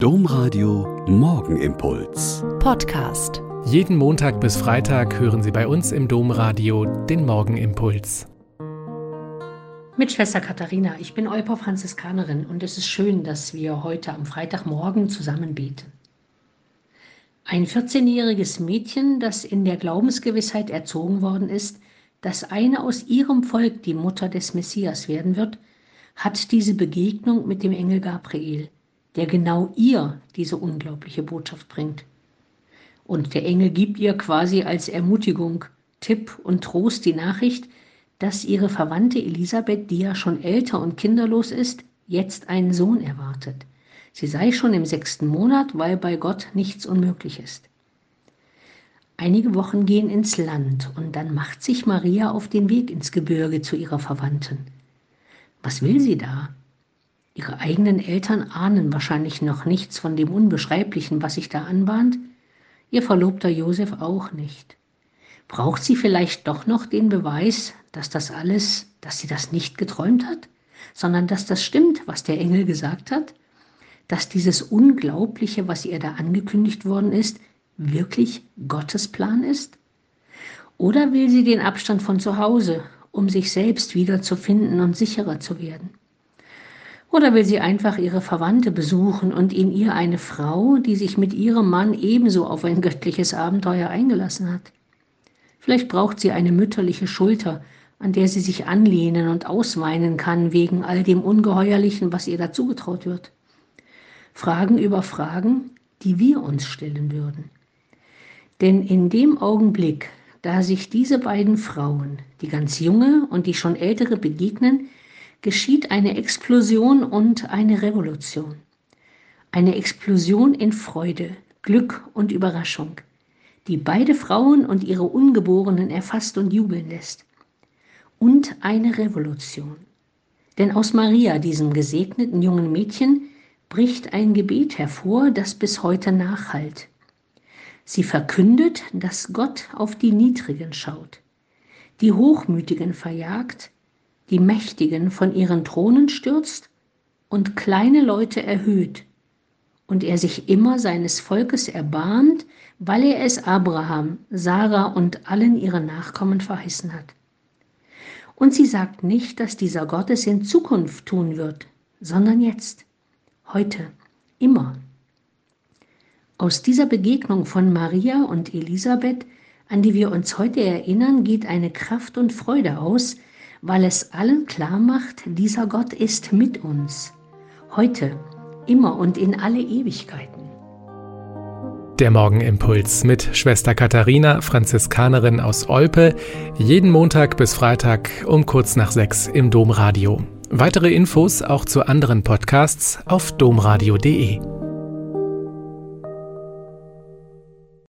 Domradio Morgenimpuls. Podcast. Jeden Montag bis Freitag hören Sie bei uns im Domradio den Morgenimpuls. Mit Schwester Katharina, ich bin Olper Franziskanerin und es ist schön, dass wir heute am Freitagmorgen zusammen beten. Ein 14-jähriges Mädchen, das in der Glaubensgewissheit erzogen worden ist, dass eine aus ihrem Volk die Mutter des Messias werden wird, hat diese Begegnung mit dem Engel Gabriel der genau ihr diese unglaubliche Botschaft bringt. Und der Engel gibt ihr quasi als Ermutigung, Tipp und Trost die Nachricht, dass ihre Verwandte Elisabeth, die ja schon älter und kinderlos ist, jetzt einen Sohn erwartet. Sie sei schon im sechsten Monat, weil bei Gott nichts unmöglich ist. Einige Wochen gehen ins Land und dann macht sich Maria auf den Weg ins Gebirge zu ihrer Verwandten. Was will sie da? Ihre eigenen Eltern ahnen wahrscheinlich noch nichts von dem Unbeschreiblichen, was sich da anbahnt, ihr Verlobter Josef auch nicht. Braucht sie vielleicht doch noch den Beweis, dass das alles, dass sie das nicht geträumt hat, sondern dass das stimmt, was der Engel gesagt hat? Dass dieses Unglaubliche, was ihr da angekündigt worden ist, wirklich Gottes Plan ist? Oder will sie den Abstand von zu Hause, um sich selbst wiederzufinden und sicherer zu werden? Oder will sie einfach ihre Verwandte besuchen und in ihr eine Frau, die sich mit ihrem Mann ebenso auf ein göttliches Abenteuer eingelassen hat? Vielleicht braucht sie eine mütterliche Schulter, an der sie sich anlehnen und ausweinen kann wegen all dem Ungeheuerlichen, was ihr dazugetraut wird. Fragen über Fragen, die wir uns stellen würden. Denn in dem Augenblick, da sich diese beiden Frauen, die ganz junge und die schon ältere, begegnen, geschieht eine Explosion und eine Revolution. Eine Explosion in Freude, Glück und Überraschung, die beide Frauen und ihre Ungeborenen erfasst und jubeln lässt. Und eine Revolution. Denn aus Maria, diesem gesegneten jungen Mädchen, bricht ein Gebet hervor, das bis heute nachhallt. Sie verkündet, dass Gott auf die Niedrigen schaut, die Hochmütigen verjagt, die Mächtigen von ihren Thronen stürzt und kleine Leute erhöht, und er sich immer seines Volkes erbarmt, weil er es Abraham, Sarah und allen ihren Nachkommen verheißen hat. Und sie sagt nicht, dass dieser Gott es in Zukunft tun wird, sondern jetzt, heute, immer. Aus dieser Begegnung von Maria und Elisabeth, an die wir uns heute erinnern, geht eine Kraft und Freude aus, weil es allen klar macht, dieser Gott ist mit uns, heute, immer und in alle Ewigkeiten. Der Morgenimpuls mit Schwester Katharina, Franziskanerin aus Olpe, jeden Montag bis Freitag um kurz nach sechs im Domradio. Weitere Infos auch zu anderen Podcasts auf domradio.de.